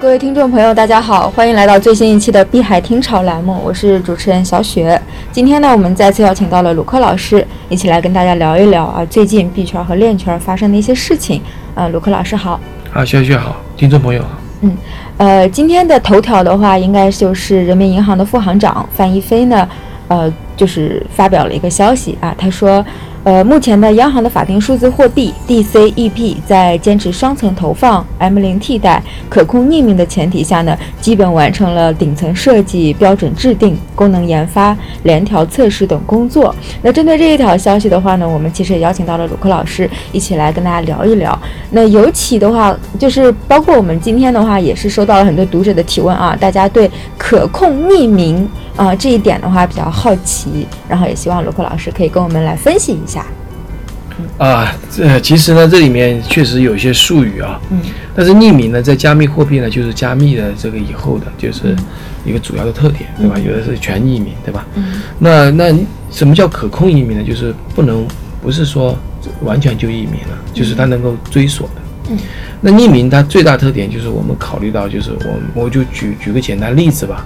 各位听众朋友，大家好，欢迎来到最新一期的碧海听潮栏目，我是主持人小雪。今天呢，我们再次邀请到了鲁克老师，一起来跟大家聊一聊啊，最近币圈和链圈发生的一些事情。啊，鲁克老师好。啊，小雪好，听众朋友好。嗯，呃，今天的头条的话，应该就是人民银行的副行长范一飞呢，呃，就是发表了一个消息啊，他说。呃，目前的央行的法定数字货币 DCEP 在坚持双层投放、M 零替代、可控匿名的前提下呢，基本完成了顶层设计、标准制定、功能研发、联调测试等工作。那针对这一条消息的话呢，我们其实也邀请到了鲁克老师一起来跟大家聊一聊。那尤其的话，就是包括我们今天的话，也是收到了很多读者的提问啊，大家对可控匿名啊这一点的话比较好奇，然后也希望罗克老师可以跟我们来分析一下。啊，这其实呢，这里面确实有一些术语啊。嗯。但是匿名呢，在加密货币呢，就是加密的这个以后的，就是一个主要的特点，对吧？有的是全匿名，对吧？嗯。那那什么叫可控匿名呢？就是不能不是说完全就匿名了，就是它能够追索的。嗯。那匿名它最大特点就是我们考虑到，就是我我就举举个简单例子吧。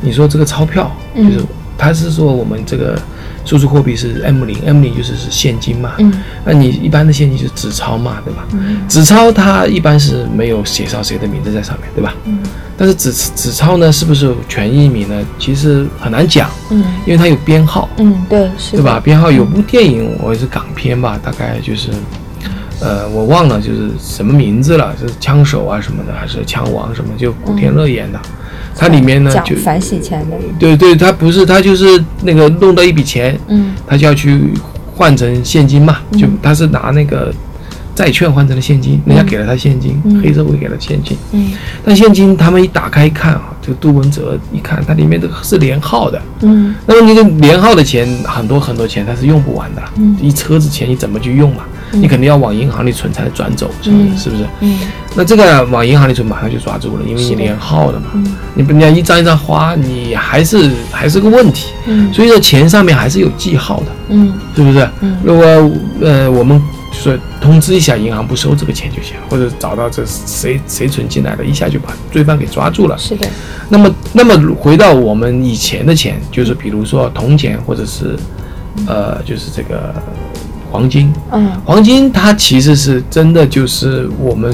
你说这个钞票，就是它是说我们这个。数字货币是 M 零，M 零就是是现金嘛，嗯，那你一般的现金就是纸钞嘛，对吧？嗯，纸钞它一般是没有写上谁的名字在上面对吧？嗯，但是纸纸钞呢，是不是全匿名呢？其实很难讲，嗯，因为它有编号，嗯，对，是，对吧？编号有部电影，我是港片吧，大概就是，呃，我忘了就是什么名字了，就是枪手啊什么的，还是枪王什么，就古天乐演的。它里面呢就反洗钱的，对对，他不是他就是那个弄到一笔钱，嗯，他就要去换成现金嘛，就他是拿那个债券换成了现金，人家给了他现金，黑社会给了现金，嗯，但现金他们一打开一看啊，这个杜文泽一看，它里面这个是连号的，嗯，那么你的连号的钱很多很多钱，它是用不完的，嗯，一车子钱你怎么去用嘛？你肯定要往银行里存才能转走，是不是？是不是？嗯。那这个往银行里存，马上就抓住了，因为你连号的嘛。嗯。你不，你要一张一张花，你还是还是个问题。嗯。所以说钱上面还是有记号的。嗯。是不是？嗯。如果呃我们说通知一下银行不收这个钱就行了，或者找到这谁谁存进来的，一下就把罪犯给抓住了。是的。那么那么回到我们以前的钱，就是比如说铜钱或者是呃就是这个。黄金，嗯，黄金它其实是真的，就是我们，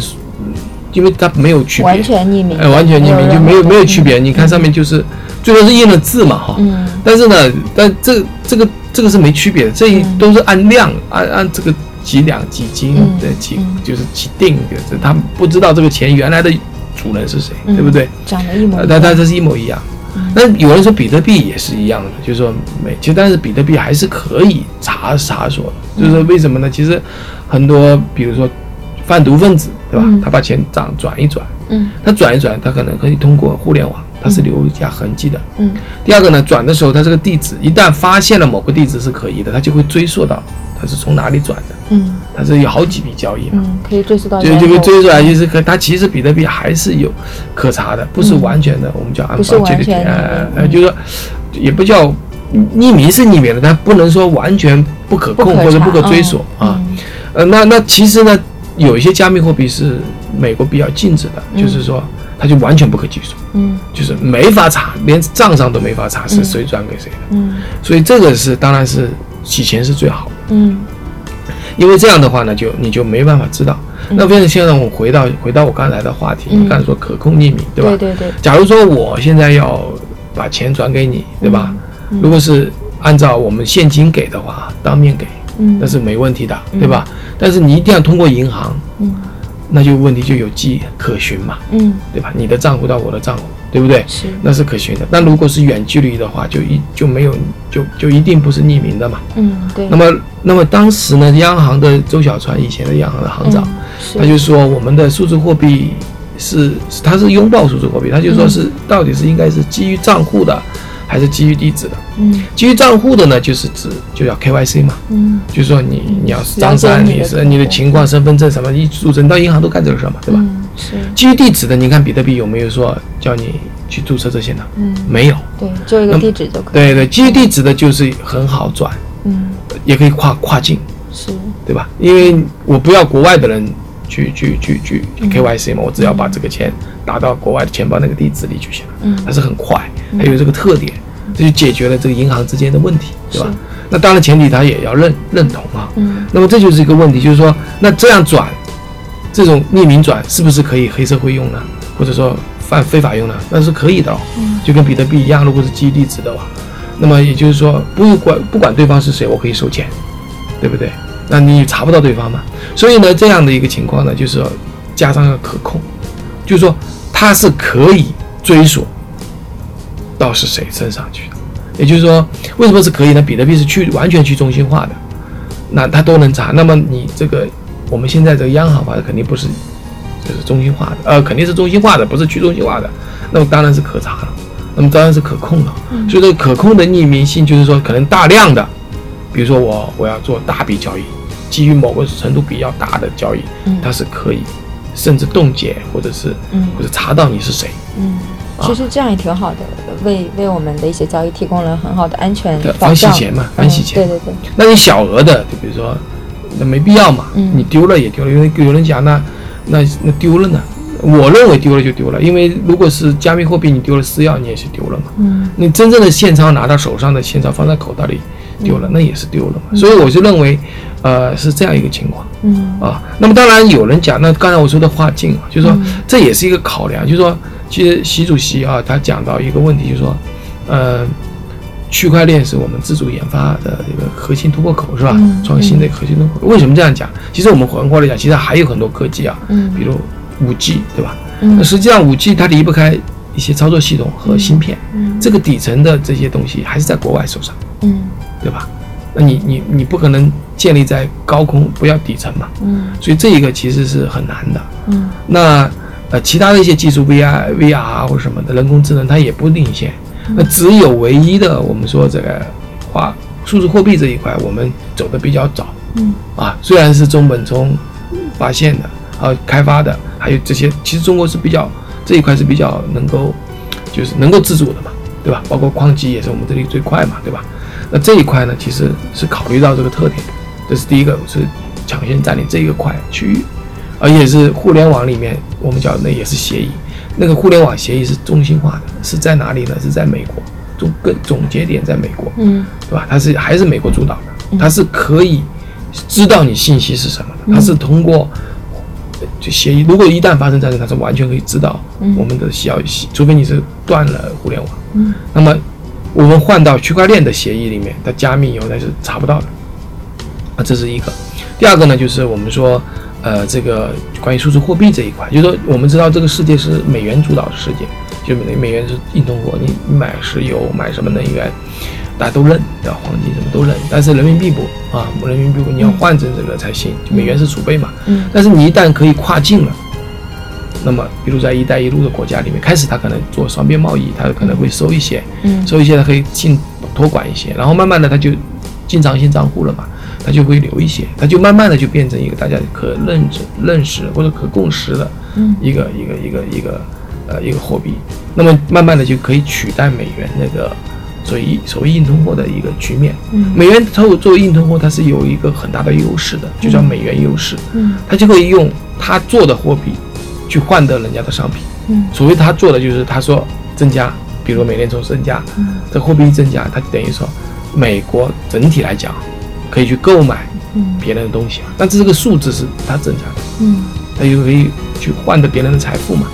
因为它没有区别，完全匿名，哎，完全匿名就没有没有区别。你看上面就是，最多是印了字嘛，哈，嗯，但是呢，但这这个这个是没区别的，这一都是按量按按这个几两几斤的几就是几锭，的，这他不知道这个钱原来的主人是谁，对不对？长得一模，但但这是一模一样。那有人说比特币也是一样的，就是说没，其实但是比特币还是可以查查锁的，就是说为什么呢？其实很多，比如说贩毒分子，对吧？他把钱转转一转，嗯，他转一转，他可能可以通过互联网，他是留下痕迹的，嗯。第二个呢，转的时候，他这个地址一旦发现了某个地址是可疑的，他就会追溯到他是从哪里转的，嗯，他是有好几笔交易嘛，嗯，可以追溯到，就就追溯来，就是可他其实比特币还是有可查的，不是完全的，我们叫安保距离，呃呃，就是说也不叫匿名是匿名的，但不能说完全不可控或者不可追溯啊，呃，那那其实呢，有一些加密货币是美国比较禁止的，就是说它就完全不可计数，嗯，就是没法查，连账上都没法查是谁转给谁的，嗯，所以这个是当然是洗钱是最好的，嗯。因为这样的话呢，就你就没办法知道。那为了现在我回到回到我刚才的话题，你刚才说可控匿名，对吧？对对对。假如说我现在要把钱转给你，对吧？如果是按照我们现金给的话，当面给，那是没问题的，对吧？但是你一定要通过银行，嗯，那就问题就有迹可循嘛，嗯，对吧？你的账户到我的账户。对不对？是，那是可循的。那如果是远距离的话，就一就没有，就就一定不是匿名的嘛。嗯，对。那么，那么当时呢，央行的周小川，以前的央行的行长，他就说我们的数字货币是，他是拥抱数字货币，他就说是到底是应该是基于账户的。还是基于地址的，嗯，基于账户的呢，就是指就叫 KYC 嘛，嗯，就是说你你要是张三，你是你的情况、身份证什么一注册，到银行都干这个事儿嘛，对吧？是。基于地址的，你看比特币有没有说叫你去注册这些呢？嗯，没有。对，就一个地址就可以。对对，基于地址的就是很好转，嗯，也可以跨跨境，是，对吧？因为我不要国外的人去去去去 KYC 嘛，我只要把这个钱打到国外的钱包那个地址里就行了，嗯，它是很快，它有这个特点，这就解决了这个银行之间的问题，对吧？那当然前提他也要认认同啊，嗯，那么这就是一个问题，就是说那这样转，这种匿名转是不是可以黑社会用呢？或者说犯非法用呢？那是可以的，嗯，就跟比特币一样，如果是基于地址的话，那么也就是说不管不管对方是谁，我可以收钱，对不对？那你查不到对方嘛？所以呢，这样的一个情况呢，就是说加上个可控，就是说它是可以追索到是谁身上去的。也就是说，为什么是可以呢？比特币是去完全去中心化的，那它都能查。那么你这个我们现在这个央行法肯定不是就是中心化的，呃，肯定是中心化的，不是去中心化的。那么当然是可查了，那么当然是可控了。所以这个可控的匿名性就是说，可能大量的，比如说我我要做大笔交易。基于某个程度比较大的交易，它是可以甚至冻结，或者是或者查到你是谁。嗯，其实这样也挺好的，为为我们的一些交易提供了很好的安全防洗钱嘛，防洗钱。对对对。那你小额的，就比如说，那没必要嘛。你丢了也丢了，因为有人讲那那那丢了呢？我认为丢了就丢了，因为如果是加密货币，你丢了私钥，你也是丢了嘛。嗯。你真正的现钞拿到手上的现钞放在口袋里。丢了，那也是丢了嘛，所以我就认为，呃，是这样一个情况，嗯啊，那么当然有人讲，那刚才我说的跨境啊，就是说这也是一个考量，就是说，其实习主席啊，他讲到一个问题，就是说，呃，区块链是我们自主研发的一个核心突破口，是吧？创新的核心突破口。为什么这样讲？其实我们横过来讲，其实还有很多科技啊，嗯，比如五 G，对吧？那实际上五 G 它离不开一些操作系统和芯片，嗯，这个底层的这些东西还是在国外手上，嗯。对吧？那你你你不可能建立在高空，不要底层嘛。嗯。所以这一个其实是很难的。嗯。那呃，其他的一些技术，VR、VR 或者什么的人工智能，它也不领先。那只有唯一的，我们说这个话，数字货币这一块，我们走的比较早。嗯。啊，虽然是中本聪发现的，啊，开发的，还有这些，其实中国是比较这一块是比较能够，就是能够自主的嘛，对吧？包括矿机也是我们这里最快嘛，对吧？那这一块呢，其实是考虑到这个特点，这是第一个，是抢先占领这一个块区域，而且是互联网里面我们叫那也是协议，那个互联网协议是中心化的，是在哪里呢？是在美国，总跟总结点在美国，嗯，对吧？它是还是美国主导的，它是可以知道你信息是什么的，它是通过就协议，如果一旦发生战争，它是完全可以知道我们的消息，除非你是断了互联网，嗯，那么。我们换到区块链的协议里面，它加密以后那是查不到的，啊，这是一个。第二个呢，就是我们说，呃，这个关于数字货币这一块，就是说我们知道这个世界是美元主导的世界，就美美元是硬通货，你买石油买什么能源，大家都认，对吧？黄金什么都认，但是人民币不啊，人民币不，你要换成这个才行，就美元是储备嘛。嗯。但是你一旦可以跨境了。那么，比如在“一带一路”的国家里面，开始他可能做双边贸易，他可能会收一些，收一些他可以进托管一些，然后慢慢的他就经常性账户了嘛，他就会留一些，他就慢慢的就变成一个大家可认知、认识或者可共识的一个一个一个一个呃一个货币。那么慢慢的就可以取代美元那个所谓所谓硬通货的一个局面。美元它作为硬通货，它是有一个很大的优势的，就叫美元优势。嗯，它就可以用它做的货币。去换得人家的商品，嗯，所谓他做的就是他说增加，比如美联储增加，嗯，这货币增加，它等于说美国整体来讲可以去购买别人的东西，那这个数字是它正常的，嗯，它就可以去换得别人的财富嘛。